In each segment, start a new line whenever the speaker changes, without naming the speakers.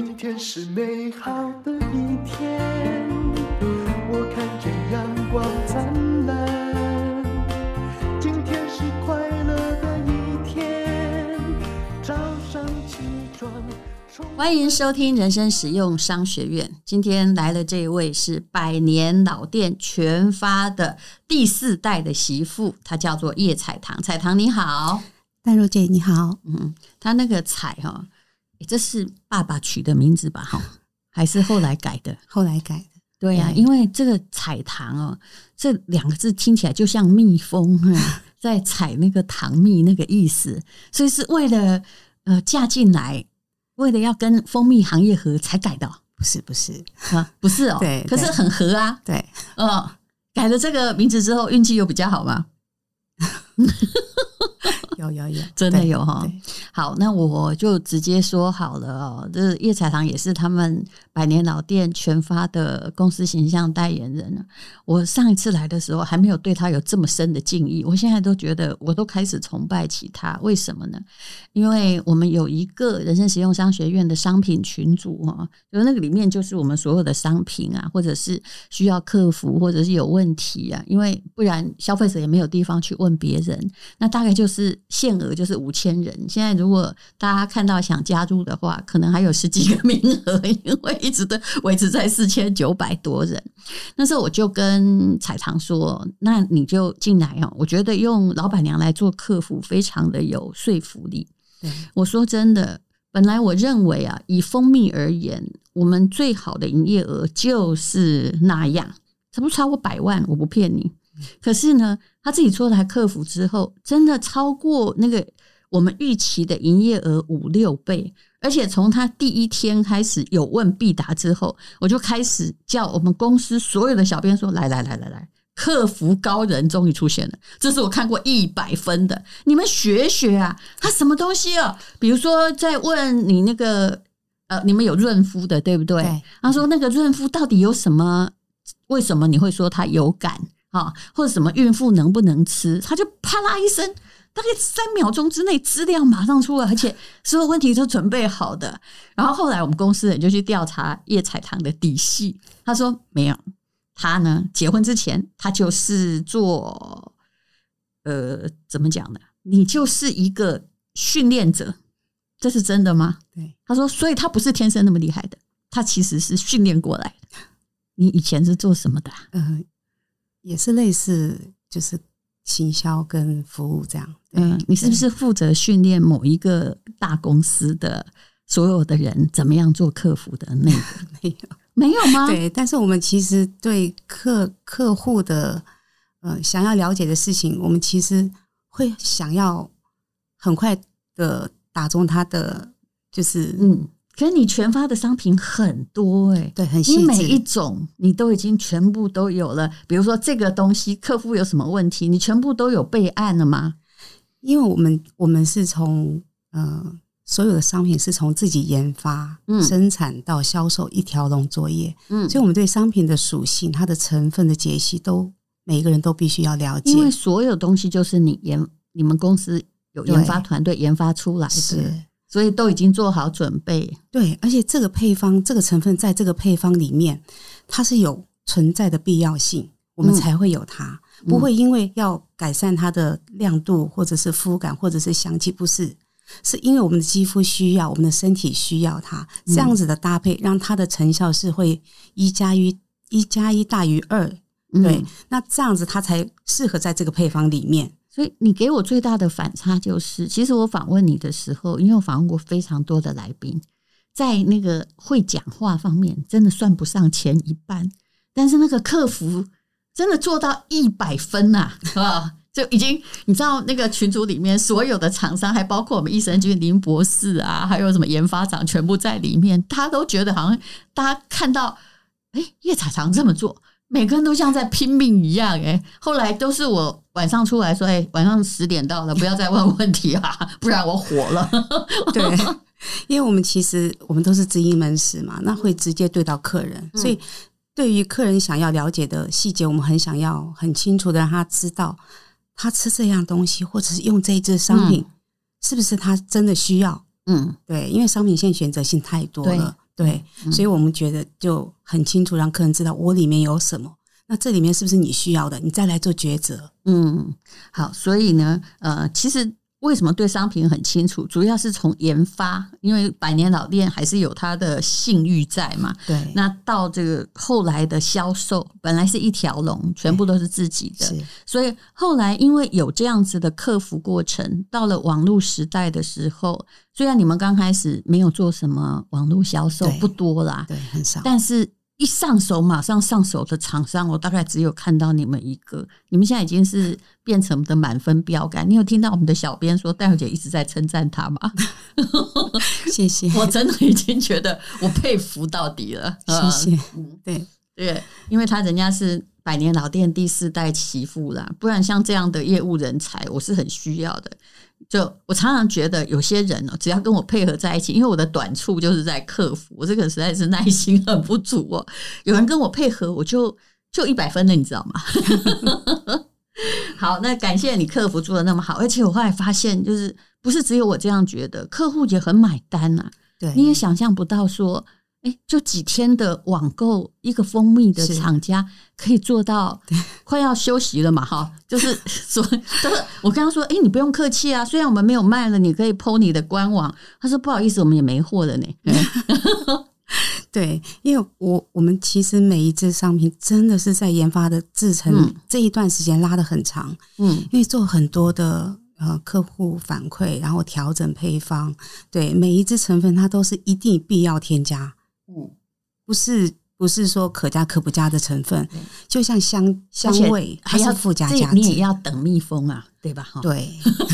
今天是美好的一天，我看见阳光灿烂。今天是快乐的一天，早上起床。
欢迎收听人生实用商学院。今天来的这一位是百年老店全发的第四代的媳妇，她叫做叶彩棠。彩棠你好，
淡如姐你好。
嗯，她那个彩哈。这是爸爸取的名字吧？哈，还是后来改的？
后来改的。
对呀、啊，因为这个采糖哦，这两个字听起来就像蜜蜂在采那个糖蜜那个意思，所以是为了呃嫁进来，为了要跟蜂蜜行业合才改的。
不是不 是
啊，不是哦。
对，
可是很合啊。
对，
哦，改了这个名字之后，运气又比较好吗？
有有有，
真的有哈。好，那我就直接说好了哦。这叶彩堂也是他们百年老店全发的公司形象代言人。我上一次来的时候还没有对他有这么深的敬意，我现在都觉得我都开始崇拜起他。为什么呢？因为我们有一个人生实用商学院的商品群组哈，就是那个里面就是我们所有的商品啊，或者是需要客服或者是有问题啊，因为不然消费者也没有地方去问别人。那大概就是。限额就是五千人。现在如果大家看到想加入的话，可能还有十几个 名额，因为一直都维持在四千九百多人。那时候我就跟彩棠说：“那你就进来哦。”我觉得用老板娘来做客服，非常的有说服力。
对，
我说真的，本来我认为啊，以蜂蜜而言，我们最好的营业额就是那样，差不多超过百万，我不骗你。可是呢，他自己出来客服之后，真的超过那个我们预期的营业额五六倍。而且从他第一天开始有问必答之后，我就开始叫我们公司所有的小编说：“来来来来来，客服高人终于出现了，这是我看过一百分的，你们学学啊！他什么东西啊？比如说在问你那个呃，你们有润肤的对不对？
对，
他说那个润肤到底有什么？为什么你会说它有感？”啊，或者什么孕妇能不能吃？他就啪啦一声，大概三秒钟之内资料马上出来，而且所有问题都准备好的。然后后来我们公司人就去调查叶彩棠的底细，他说没有，他呢结婚之前他就是做呃怎么讲呢？你就是一个训练者，这是真的吗？
对，
他说，所以他不是天生那么厉害的，他其实是训练过来的。你以前是做什么的啊？
嗯。也是类似，就是行销跟服务这样。
嗯，你是不是负责训练某一个大公司的所有的人怎么样做客服的那个？
没有，
没有吗？
对，但是我们其实对客客户的呃想要了解的事情，我们其实会想要很快的打中他的，就是嗯。
可是你全发的商品很多哎、欸，
对，很。
你每一种你都已经全部都有了。比如说这个东西，客户有什么问题，你全部都有备案了吗？
因为我们我们是从呃所有的商品是从自己研发、嗯、生产到销售一条龙作业，嗯，所以我们对商品的属性、它的成分的解析都每一个人都必须要了解。
因为所有东西就是你研你们公司有研发团队研发出来的。是。所以都已经做好准备，
对，而且这个配方、这个成分在这个配方里面，它是有存在的必要性，我们才会有它，嗯、不会因为要改善它的亮度，或者是肤感，或者是香气，不是，是因为我们的肌肤需要，我们的身体需要它，这样子的搭配，让它的成效是会一加一，一加一大于二，对，那这样子它才适合在这个配方里面。
所以你给我最大的反差就是，其实我访问你的时候，因为我访问过非常多的来宾，在那个会讲话方面，真的算不上前一半，但是那个客服真的做到一百分呐，啊，就已经你知道那个群组里面所有的厂商，还包括我们益生菌林博士啊，还有什么研发长，全部在里面，他都觉得好像大家看到，哎，叶采棠这么做。每个人都像在拼命一样，哎，后来都是我晚上出来说，哎，晚上十点到了，不要再问问题啊，不然我火了。
对，因为我们其实我们都是直营门市嘛，那会直接对到客人，所以对于客人想要了解的细节，我们很想要很清楚的让他知道，他吃这样东西或者是用这一支商品，是不是他真的需要？嗯，对，因为商品线选择性太多了。对，所以我们觉得就很清楚，让客人知道我里面有什么。那这里面是不是你需要的？你再来做抉择。
嗯，好，所以呢，呃，其实。为什么对商品很清楚？主要是从研发，因为百年老店还是有它的信誉在嘛。
对。
那到这个后来的销售，本来是一条龙，全部都是自己的。
是。
所以后来因为有这样子的克服过程，到了网络时代的时候，虽然你们刚开始没有做什么网络销售，不多啦，
对，很少，
但是。一上手马上上手的厂商，我大概只有看到你们一个。你们现在已经是变成的满分标杆。你有听到我们的小编说戴小姐一直在称赞他吗？
谢谢，
我真的已经觉得我佩服到底了。
谢谢，
嗯，对对，因为他人家是百年老店第四代媳妇啦，不然像这样的业务人才，我是很需要的。就我常常觉得有些人哦，只要跟我配合在一起，因为我的短处就是在客服，我这个实在是耐心很不足哦。有人跟我配合，我就就一百分了，你知道吗？好，那感谢你客服做的那么好，而且我后来发现，就是不是只有我这样觉得，客户也很买单呐。
对，
你也想象不到说。哎，就几天的网购，一个蜂蜜的厂家可以做到 快要休息了嘛？哈，就是 说，就是我跟他说，哎，你不用客气啊，虽然我们没有卖了，你可以 PO 你的官网。他说不好意思，我们也没货了呢。
对，因为我我们其实每一支商品真的是在研发的制程这一段时间拉得很长，嗯，因为做很多的呃客户反馈，然后调整配方，对每一支成分它都是一定必要添加。嗯，不是不是说可加可不加的成分，就像香香味还是附加价值，
你也要等蜜蜂啊，对吧？
哈对，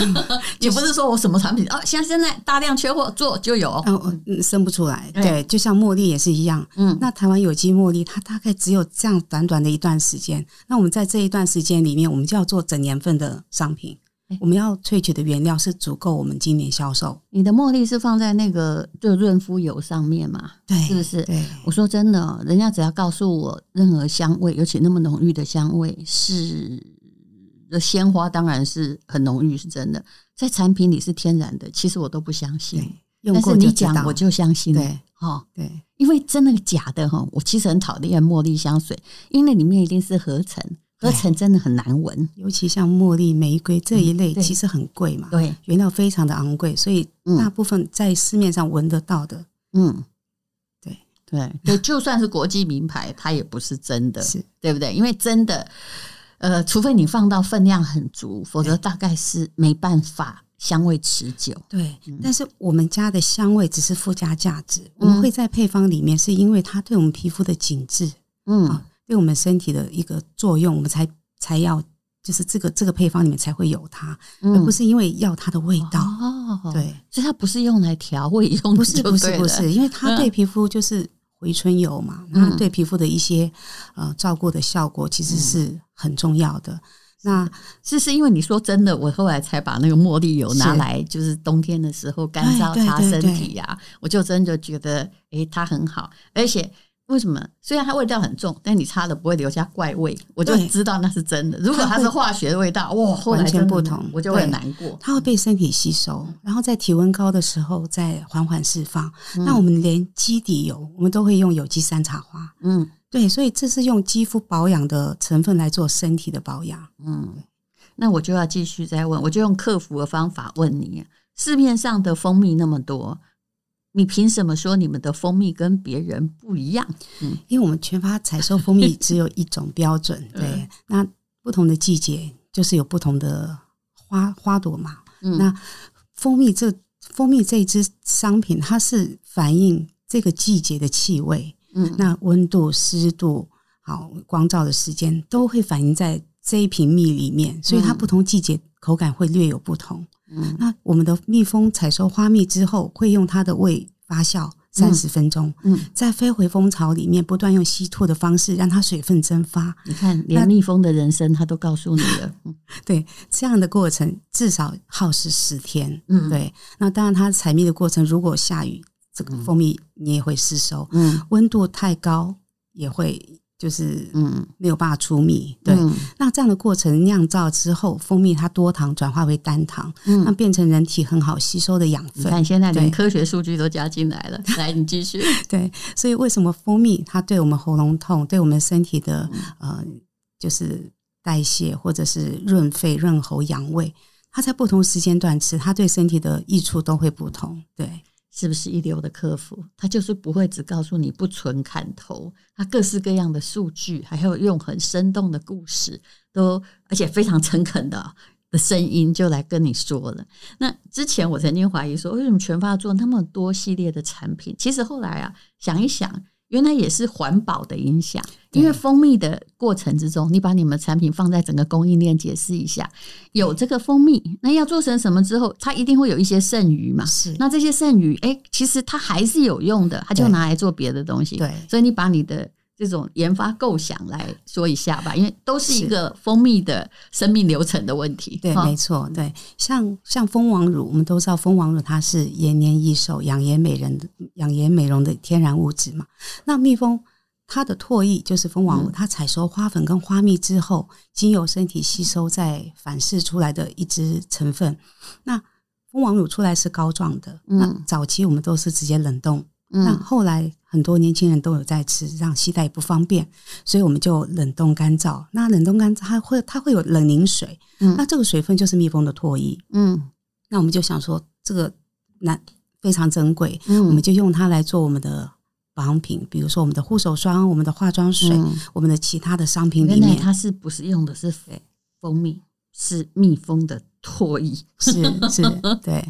也不是说我什么产品啊，像现在大量缺货做就有，
嗯，生不出来。对，就像茉莉也是一样，嗯，那台湾有机茉莉它大概只有这样短短的一段时间，那我们在这一段时间里面，我们就要做整年份的商品。我们要萃取的原料是足够我们今年销售。
你的茉莉是放在那个就润肤油上面嘛？
对，
是不是？
对。
我说真的，人家只要告诉我任何香味，尤其那么浓郁的香味，是的鲜花，当然是很浓郁，是真的。在产品里是天然的，其实我都不相信。但是你讲，我就相信。
对，
哈，
对，
因为真的假的哈，我其实很讨厌茉莉香水，因为那里面一定是合成。合成真的很难闻，
尤其像茉莉、玫瑰这一类，其实很贵嘛。
对，
原料非常的昂贵，所以大部分在市面上闻得到的，嗯，对。
对，就就算是国际名牌，它也不是真的，
是。
对不对？因为真的，呃，除非你放到分量很足，否则大概是没办法香味持久。
对，但是我们家的香味只是附加价值，我们会在配方里面，是因为它对我们皮肤的紧致，嗯。对我们身体的一个作用，我们才才要，就是这个这个配方里面才会有它，嗯、而不是因为要它的味道。哦，对，
所以它不是用来调味用的，
不是不是不是，因为它对皮肤就是回春油嘛，它、嗯、对皮肤的一些呃照顾的效果其实是很重要的。嗯、那
是是因为你说真的，我后来才把那个茉莉油拿来，就是冬天的时候干燥擦身体呀、啊，我就真的觉得诶，它很好，而且。为什么？虽然它味道很重，但你擦了不会留下怪味，我就知道那是真的。如果它是化学的味道，哇，
完全不同，
我就会很难过。
它会被身体吸收，然后在体温高的时候再缓缓释放。嗯、那我们连基底油，我们都会用有机山茶花。嗯，对，所以这是用肌肤保养的成分来做身体的保养。嗯，
那我就要继续再问，我就用客服的方法问你：市面上的蜂蜜那么多。你凭什么说你们的蜂蜜跟别人不一样？
嗯，因为我们全发采收蜂蜜 只有一种标准，对。那不同的季节就是有不同的花花朵嘛。嗯，那蜂蜜这蜂蜜这一支商品，它是反映这个季节的气味，嗯，那温度、湿度、好光照的时间都会反映在这一瓶蜜里面，所以它不同季节口感会略有不同。嗯，那我们的蜜蜂采收花蜜之后，会用它的胃发酵三十分钟，嗯，再飞回蜂巢里面，不断用吸吐的方式让它水分蒸发。
你看，连蜜蜂的人生它都告诉你了。
对，这样的过程至少耗时十天。嗯，对。那当然，它采蜜的过程，如果下雨，这个蜂蜜你也会失收。嗯，温度太高也会就是嗯没有办法出蜜。对，嗯、那这样的过程酿造之后，蜂蜜它多糖转化为单糖，嗯，那变成人体很好吸收的养分。
看现在连科学数据都加进来了，来你继续。
对，所以为什么蜂蜜它对我们喉咙痛、对我们身体的呃就是代谢或者是润肺、润喉、养胃，它在不同时间段吃，它对身体的益处都会不同。对。
是不是一流的客服？他就是不会只告诉你不存砍头，他各式各样的数据，还有用很生动的故事，都而且非常诚恳的的声音就来跟你说了。那之前我曾经怀疑说，为什么全发做那么多系列的产品？其实后来啊，想一想。原来也是环保的影响，因为蜂蜜的过程之中，你把你们产品放在整个供应链解释一下，有这个蜂蜜，那要做成什么之后，它一定会有一些剩余嘛？是，那这些剩余，哎，其实它还是有用的，它就拿来做别的东西。对，所以你把你的。这种研发构想来说一下吧，因为都是一个蜂蜜的生命流程的问题。
对，没错，对，像像蜂王乳，我们都知道蜂王乳它是延年益寿、养颜美人的养颜美容的天然物质嘛。那蜜蜂它的唾液就是蜂王乳，嗯、它采收花粉跟花蜜之后，经由身体吸收再反噬出来的一支成分。那蜂王乳出来是膏状的，嗯、那早期我们都是直接冷冻。那后来很多年轻人都有在吃，让携带不方便，所以我们就冷冻干燥。那冷冻干燥它会它会有冷凝水，嗯，那这个水分就是蜜蜂的唾液，嗯，那我们就想说这个那非常珍贵，嗯，我们就用它来做我们的保养品，比如说我们的护手霜、我们的化妆水、嗯、我们的其他的商品里面，
它是不是用的是蜂蜜？是蜜蜂的唾液，
是是，对。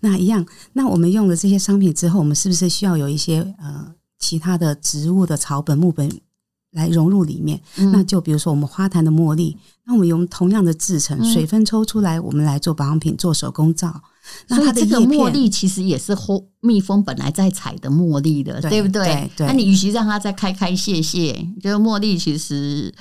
那一样，那我们用了这些商品之后，我们是不是需要有一些呃其他的植物的草本、木本来融入里面？嗯、那就比如说我们花坛的茉莉，那我们用同样的制成，嗯、水分抽出来，我们来做保养品、做手工皂。那它
这个茉莉其实也是蜜蜂本来在采的茉莉的，对，对不对？对对，那你与其让它再开开谢谢，就是茉莉其实。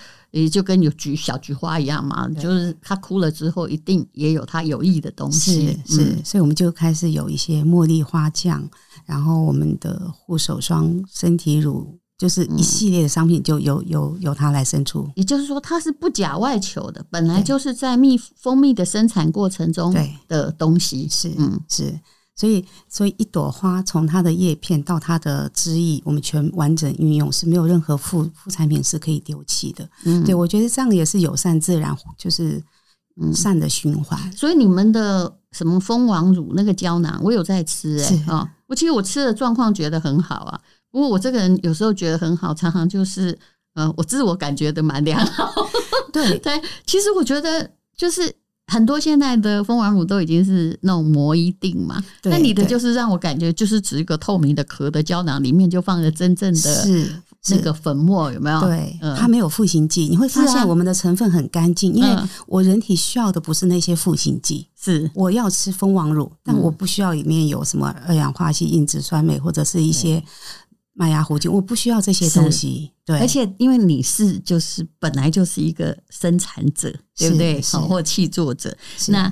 也就跟有菊小菊花一样嘛，就是它哭了之后，一定也有它有益的东西。
是，是嗯、所以我们就开始有一些茉莉花酱，然后我们的护手霜、身体乳，就是一系列的商品，就由由由它来生出。
也就是说，它是不假外求的，本来就是在蜜蜂蜜的生产过程中的东西。
是，嗯，是。所以，所以一朵花从它的叶片到它的枝叶，我们全完整运用是没有任何副副产品是可以丢弃的。嗯，对，我觉得这样也是友善自然，就是善的循环。
嗯。所以你们的什么蜂王乳那个胶囊，我有在吃哎、欸、啊是、哦！我其实我吃的状况觉得很好啊。不过我这个人有时候觉得很好，常常就是呃，我自我感觉的蛮良好。对 对，其实我觉得就是。很多现在的蜂王乳都已经是那种膜一定嘛，那你的就是让我感觉就是指一个透明的壳的胶囊，里面就放着真正的是那个粉末，有没有？
对，嗯、它没有赋形剂，你会发现我们的成分很干净，啊、因为我人体需要的不是那些赋形剂，是。我要吃蜂王乳，但我不需要里面有什么二氧化矽、硬脂酸镁或者是一些。麦芽糊精，我不需要这些东西。对，
而且因为你是就是本来就是一个生产者，对不对？好，或契作者，那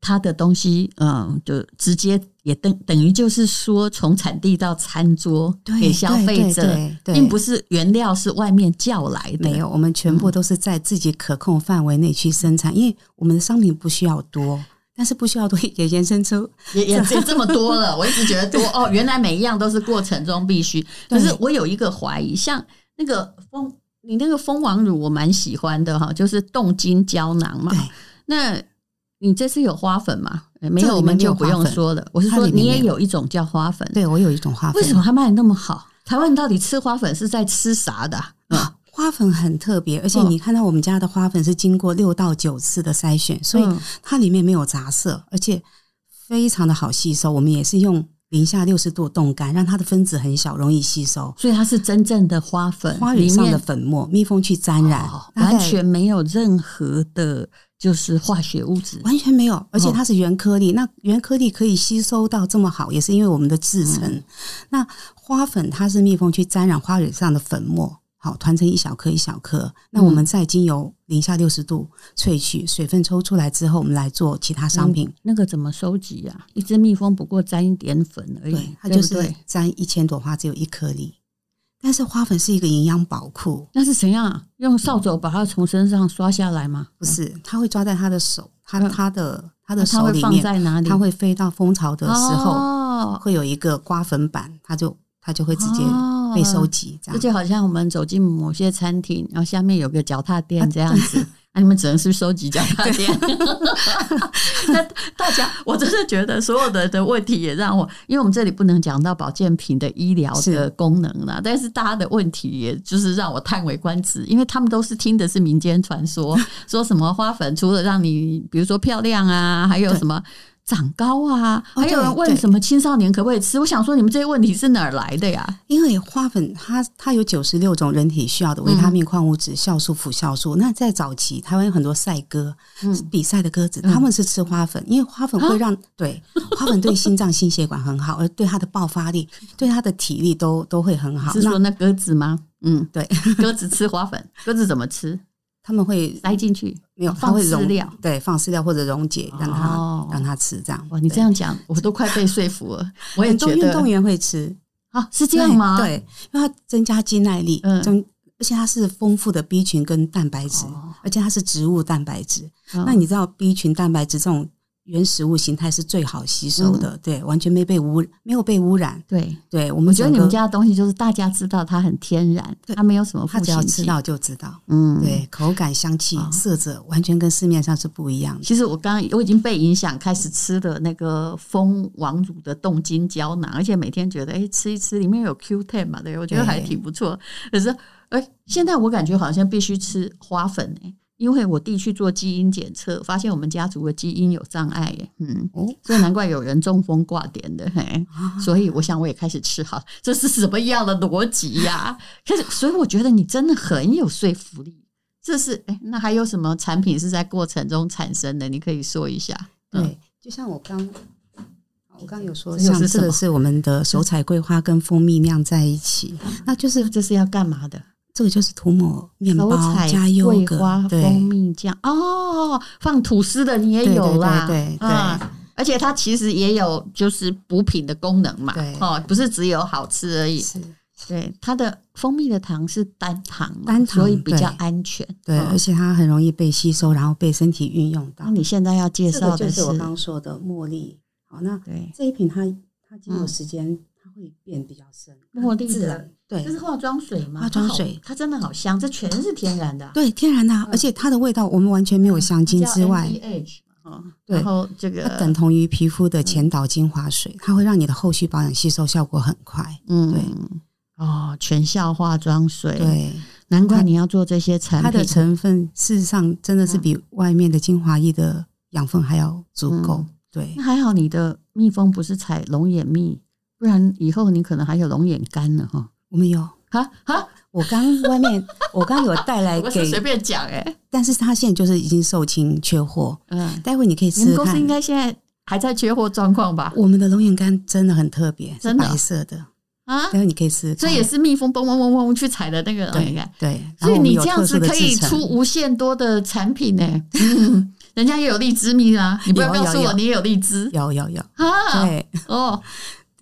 他的东西，嗯，就直接也等等于就是说，从产地到餐桌给消费者，并不是原料是外面叫来的。
没有，我们全部都是在自己可控范围内去生产，因为我们的商品不需要多。但是不需要多，也延伸出
也也也 这么多了。我一直觉得多 哦，原来每一样都是过程中必须。可是我有一个怀疑，像那个蜂，你那个蜂王乳我蛮喜欢的哈，就是冻精胶囊嘛。对那你这次有花粉吗？没有，我们就不用说了。我是说，你也有一种叫花粉。
对，我有一种花粉。
为什么它卖的那么好？台湾到底吃花粉是在吃啥的？啊
花粉很特别，而且你看到我们家的花粉是经过六到九次的筛选，所以它里面没有杂色，而且非常的好吸收。我们也是用零下六十度冻干，让它的分子很小，容易吸收。
所以它是真正的花粉，
花蕊上的粉末，蜜蜂去沾染，
完全没有任何的，就是化学物质，
完全没有。而且它是原颗粒，那原颗粒可以吸收到这么好，也是因为我们的制成。那花粉它是蜜蜂去沾染花蕊上的粉末。好，团成一小颗一小颗，那我们再经由零下六十度萃取，水分抽出来之后，我们来做其他商品。嗯、
那个怎么收集啊？一只蜜蜂不过沾一点粉而已，
对，它就是沾一千朵花只有一颗粒，但是花粉是一个营养宝库，
那是怎样？用扫帚把它从身上刷下来吗？
不是，它会抓在它的手，它它的它的手里面，
它会放在哪里？
它会飞到蜂巢的时候，会有一个刮粉板，它就它就会直接被收集。这样，
这就好像我们走进某些餐厅，然后下面有个脚踏垫这样子。那、啊、你们只能是收集脚踏垫。那大家，我真的觉得所有的的问题也让我，因为我们这里不能讲到保健品的医疗的功能了，但是大家的问题也就是让我叹为观止，因为他们都是听的是民间传说，说什么花粉除了让你比如说漂亮啊，还有什么。长高啊！还有人问什么青少年可不可以吃？我想说，你们这些问题是哪儿来的呀？
因为花粉它它有九十六种人体需要的维他命、矿物质、酵素、辅酵素。那在早期，台湾有很多赛鸽，比赛的鸽子，他们是吃花粉，因为花粉会让对花粉对心脏、心血管很好，而对它的爆发力、对它的体力都都会很好。
是说那鸽子吗？嗯，
对，
鸽子吃花粉，鸽子怎么吃？
他们会
塞进去，
没有放饲料，对，放饲料或者溶解，让它、哦、让它吃这样。
哇，你这样讲，我都快被说服了。我也觉得
运动员会吃
啊，是这样吗？
对，因为它增加肌耐力，增、嗯，而且它是丰富的 B 群跟蛋白质，哦、而且它是植物蛋白质。哦、那你知道 B 群蛋白质这种？原食物形态是最好吸收的，嗯、对，完全没被污，没有被污染。
对，
对，我们
觉得你们家的东西就是大家知道它很天然，它没有什么，它
只要吃到就知道。嗯，对，口感、香气、哦、色泽完全跟市面上是不一样的。
其实我刚刚我已经被影响，开始吃的那个蜂王乳的冻精胶囊，而且每天觉得哎、欸，吃一吃里面有 Q10 嘛，对，我觉得还挺不错。可是哎、欸，现在我感觉好像必须吃花粉哎、欸。因为我弟去做基因检测，发现我们家族的基因有障碍，嗯，所以难怪有人中风挂点的，嘿，所以我想我也开始吃好，这是什么样的逻辑呀？可是，所以我觉得你真的很有说服力。这是哎，那还有什么产品是在过程中产生的？你可以说一下。
对，就像我刚我刚有说，像这个是我们的手采桂花跟蜂蜜酿在一起，那就是
这是要干嘛的？
这个就是涂抹面包加
优格、蜂蜜酱哦，放吐司的你也有啦，
对对对，
而且它其实也有就是补品的功能嘛，哦，不是只有好吃而已。是对，它的蜂蜜的糖是单糖，单糖所以比较安全。
对，而且它很容易被吸收，然后被身体运用到。
那你现在要介绍的
就是我刚刚说的茉莉。好，那对这一瓶它它经过时间它会变比较深，
茉莉
自然。对，
这是化妆水吗？
化妆水
它，它真的好香，这全是天然的。
对，天然的，而且它的味道我们完全没有香精之外，
嗯，然后这个
它等同于皮肤的前导精华水，它会让你的后续保养吸收效果很快。嗯，对，
哦，全效化妆水，对，难怪你要做这些产品。它的
成分事实上真的是比外面的精华液的养分还要足够。嗯、对，
那还好你的蜜蜂不是采龙眼蜜，不然以后你可能还有龙眼干呢哈。
我们有。
哈？哈，
我刚外面 我刚有带来给
随便讲哎，
但是他现在就是已经售罄缺货，嗯，待会你可以试试看。
你们公司应该现在还在缺货状况吧？
我们的龙眼干真的很特别，是白色的。啊，待会你可以试试看。
这也是蜜蜂嗡嗡嗡嗡去采的那个龙眼干，
对，
所以你这样子可以出无限多的产品呢。嗯，人家也有荔枝蜜啊，你不要告诉我你也有荔枝，
有有有。啊，对。哦。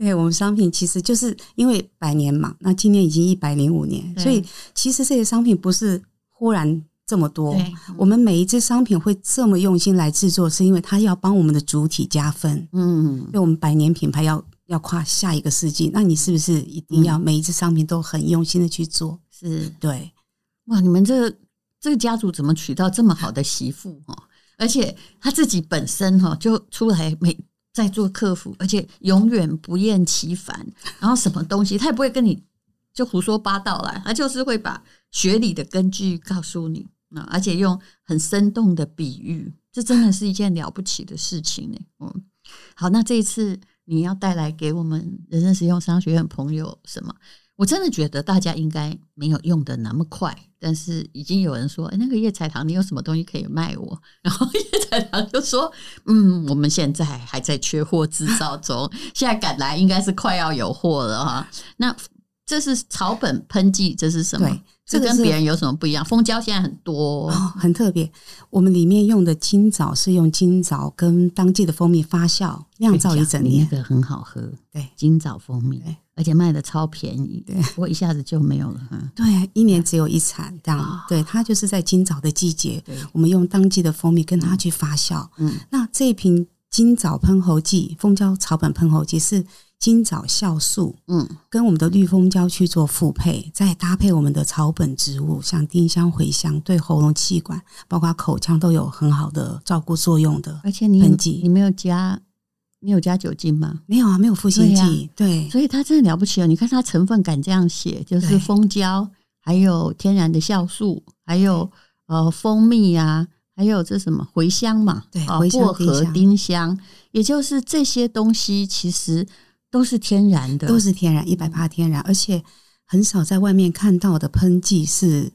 对，我们商品其实就是因为百年嘛，那今年已经一百零五年，所以其实这些商品不是忽然这么多。对我们每一只商品会这么用心来制作，是因为它要帮我们的主体加分。嗯，因为我们百年品牌要要跨下一个世纪，那你是不是一定要每一只商品都很用心的去做？
是
对。
哇，你们这个、这个家族怎么娶到这么好的媳妇哈？而且他自己本身哈就出来每。在做客服，而且永远不厌其烦。然后什么东西，他也不会跟你就胡说八道啦，他就是会把学理的根据告诉你啊，而且用很生动的比喻，这真的是一件了不起的事情呢。嗯，好，那这一次你要带来给我们人生实用商学院朋友什么？我真的觉得大家应该没有用的那么快，但是已经有人说：“哎，那个叶彩堂，你有什么东西可以卖我？”然后彩棠就说：“嗯，我们现在还在缺货制造中，现在赶来应该是快要有货了哈。”那这是草本喷剂，这是什么？对，这跟别人有什么不一样？蜂胶现在很多，
哦，很特别。我们里面用的金枣是用金枣跟当季的蜂蜜发酵酿造一整年，
那个很好喝。对，金枣蜂蜜。而且卖的超便宜，
对，
不过一下子就没有了。嗯，
对，一年只有一产这样。哦、对，它就是在今早的季节，我们用当季的蜂蜜跟它去发酵。嗯，那这一瓶今早喷喉剂蜂胶草本喷喉剂是今早酵素，嗯，跟我们的绿蜂胶去做复配，再搭配我们的草本植物，像丁香、茴香，对喉咙、气管，包括口腔都有很好的照顾作用的。
而且你你没有加。你有加酒精吗？
没有啊，没有赋新剂。对，啊、对，
所以它真的了不起哦！你看它成分敢这样写，就是蜂胶，还有天然的酵素，还有呃蜂蜜啊，还有这什么茴香嘛？
对，
薄荷、丁香，也就是这些东西其实都是天然的，
都是天然，一百趴天然，而且很少在外面看到的喷剂是。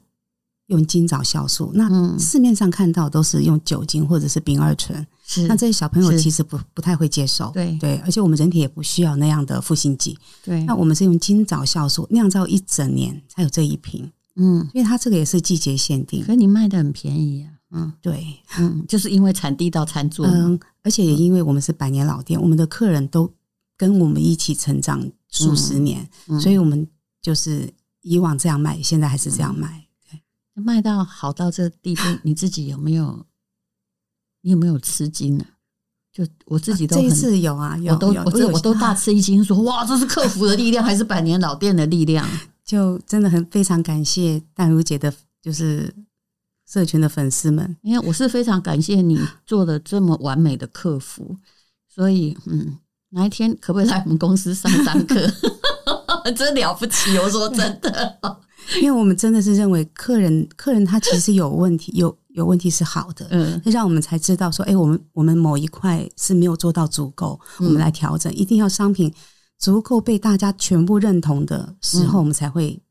用金枣酵素，那市面上看到都是用酒精或者是丙二醇，是那这些小朋友其实不不太会接受，
对
对，而且我们人体也不需要那样的赋新剂，
对，
那我们是用金枣酵素酿造一整年才有这一瓶，嗯，因为它这个也是季节限定，
所以你卖的很便宜啊，
嗯，对，
嗯，就是因为产地到餐桌，
嗯，而且也因为我们是百年老店，我们的客人都跟我们一起成长数十年，嗯嗯、所以我们就是以往这样卖，现在还是这样卖。
卖到好到这地步，你自己有没有？你有没有吃惊呢？就我自己都
这一次有啊，有
我都
有
我这我都大吃一惊，说哇，这是客服的力量，还是百年老店的力量？
就真的很非常感谢淡如姐的，就是社群的粉丝们，
因为我是非常感谢你做的这么完美的客服，所以嗯，哪一天可不可以来我们公司上上课？真了不起，我说真的。
因为我们真的是认为客人，客人他其实有问题，有有问题是好的，嗯，让我们才知道说，哎，我们我们某一块是没有做到足够，我们来调整，一定要商品足够被大家全部认同的时候，我们才会，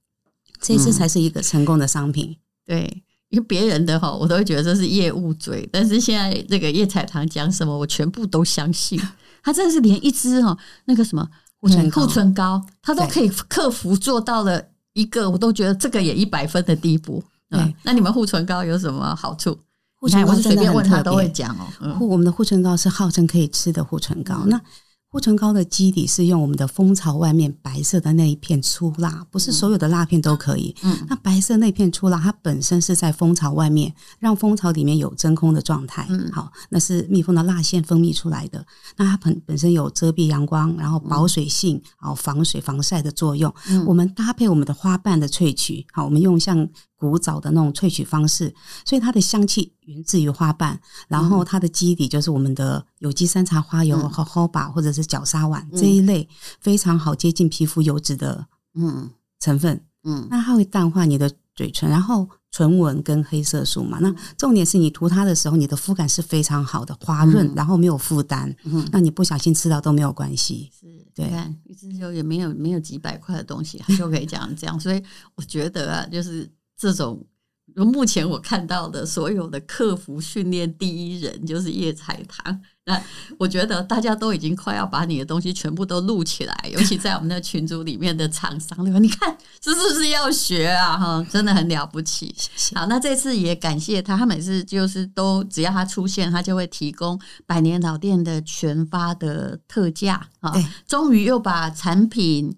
这次才是一个成功的商品。
对，因为别人的哈，我都会觉得这是业务嘴，但是现在这个叶彩棠讲什么，我全部都相信。他真的是连一支哈那个什么护唇护唇膏，他都可以克服做到了。一个我都觉得这个也一百分的地步。对、嗯，那你们护唇膏有什么好处？
护唇膏我
随便问他都会讲哦。
嗯、我们的护唇膏是号称可以吃的护唇膏。嗯、那护唇膏的基底是用我们的蜂巢外面白色的那一片粗蜡，不是所有的蜡片都可以。嗯，那白色那片粗蜡，它本身是在蜂巢外面，让蜂巢里面有真空的状态。嗯，好，那是蜜蜂的蜡腺分泌出来的。那它本本身有遮蔽阳光，然后保水性，然后防水防晒的作用。嗯，我们搭配我们的花瓣的萃取，好，我们用像。古早的那种萃取方式，所以它的香气源自于花瓣，然后它的基底就是我们的有机山茶花油和 hoba 或者是角鲨烷这一类非常好接近皮肤油脂的嗯。成分。嗯，那它会淡化你的嘴唇，然后唇纹跟黑色素嘛，那重点是你涂它的时候，你的肤感是非常好的滑润，然后没有负担，嗯，那你不小心吃到都没有关系，
是对，一支就也没有没有几百块的东西，它就可以讲这样，所以我觉得啊，就是。这种，目前我看到的所有的客服训练第一人就是叶彩棠。那我觉得大家都已经快要把你的东西全部都录起来，尤其在我们的群组里面的厂商，对吧？你看这是不是要学啊？哈，真的很了不起。好，那这次也感谢他，他每次就是都只要他出现，他就会提供百年老店的全发的特价啊。对，终于又把产品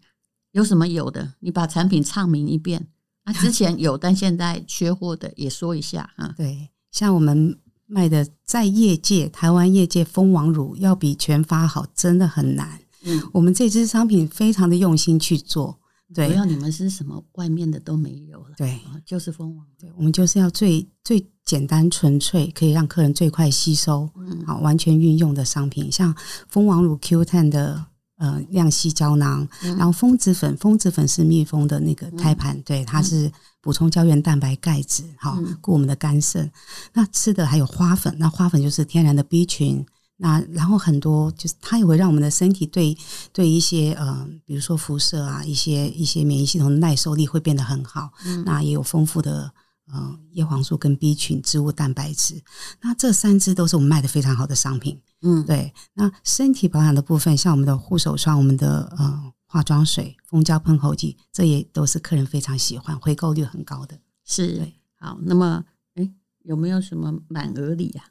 有什么有的，你把产品唱明一遍。啊，之前有，但现在缺货的也说一下啊。
对，像我们卖的，在业界，台湾业界蜂王乳要比全发好，真的很难。嗯，我们这支商品非常的用心去做。对，
不要你们是什么外面的都没有了。
对，
就是蜂王。
对，我们就是要最最简单纯粹，可以让客人最快吸收，嗯，好，完全运用的商品，像蜂王乳 Q10 的。呃，亮吸胶囊，然后蜂子粉，蜂子粉是蜜蜂的那个胎盘，对，它是补充胶原蛋白、钙质，好，顾我们的肝肾。那吃的还有花粉，那花粉就是天然的 B 群，那然后很多就是它也会让我们的身体对对一些呃，比如说辐射啊，一些一些免疫系统的耐受力会变得很好。那也有丰富的。嗯，叶黄素跟 B 群、植物蛋白质，那这三支都是我们卖的非常好的商品。嗯，对。那身体保养的部分，像我们的护手霜、我们的呃化妆水、蜂胶喷喉剂，这也都是客人非常喜欢、回购率很高的。
是，好，那么，哎，有没有什么满额礼呀？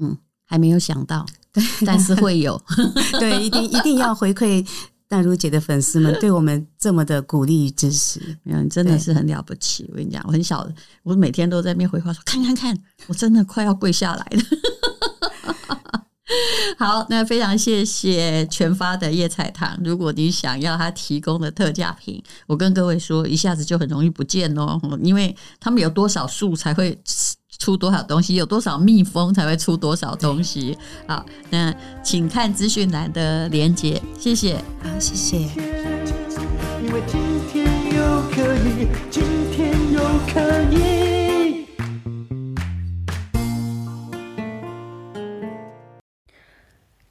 嗯，还没有想到，对，但是会有。
对，一定一定要回馈。淡如姐的粉丝们 对我们这么的鼓励与支持，
嗯，真的是很了不起。我跟你讲，我很小，我每天都在面回话说，看看看，我真的快要跪下来了。好，那非常谢谢全发的叶彩堂。如果你想要他提供的特价品，我跟各位说，一下子就很容易不见哦，因为他们有多少数才会出多少东西，有多少蜜蜂才会出多少东西。好，那请看资讯栏的连接，谢谢，
好，
谢谢。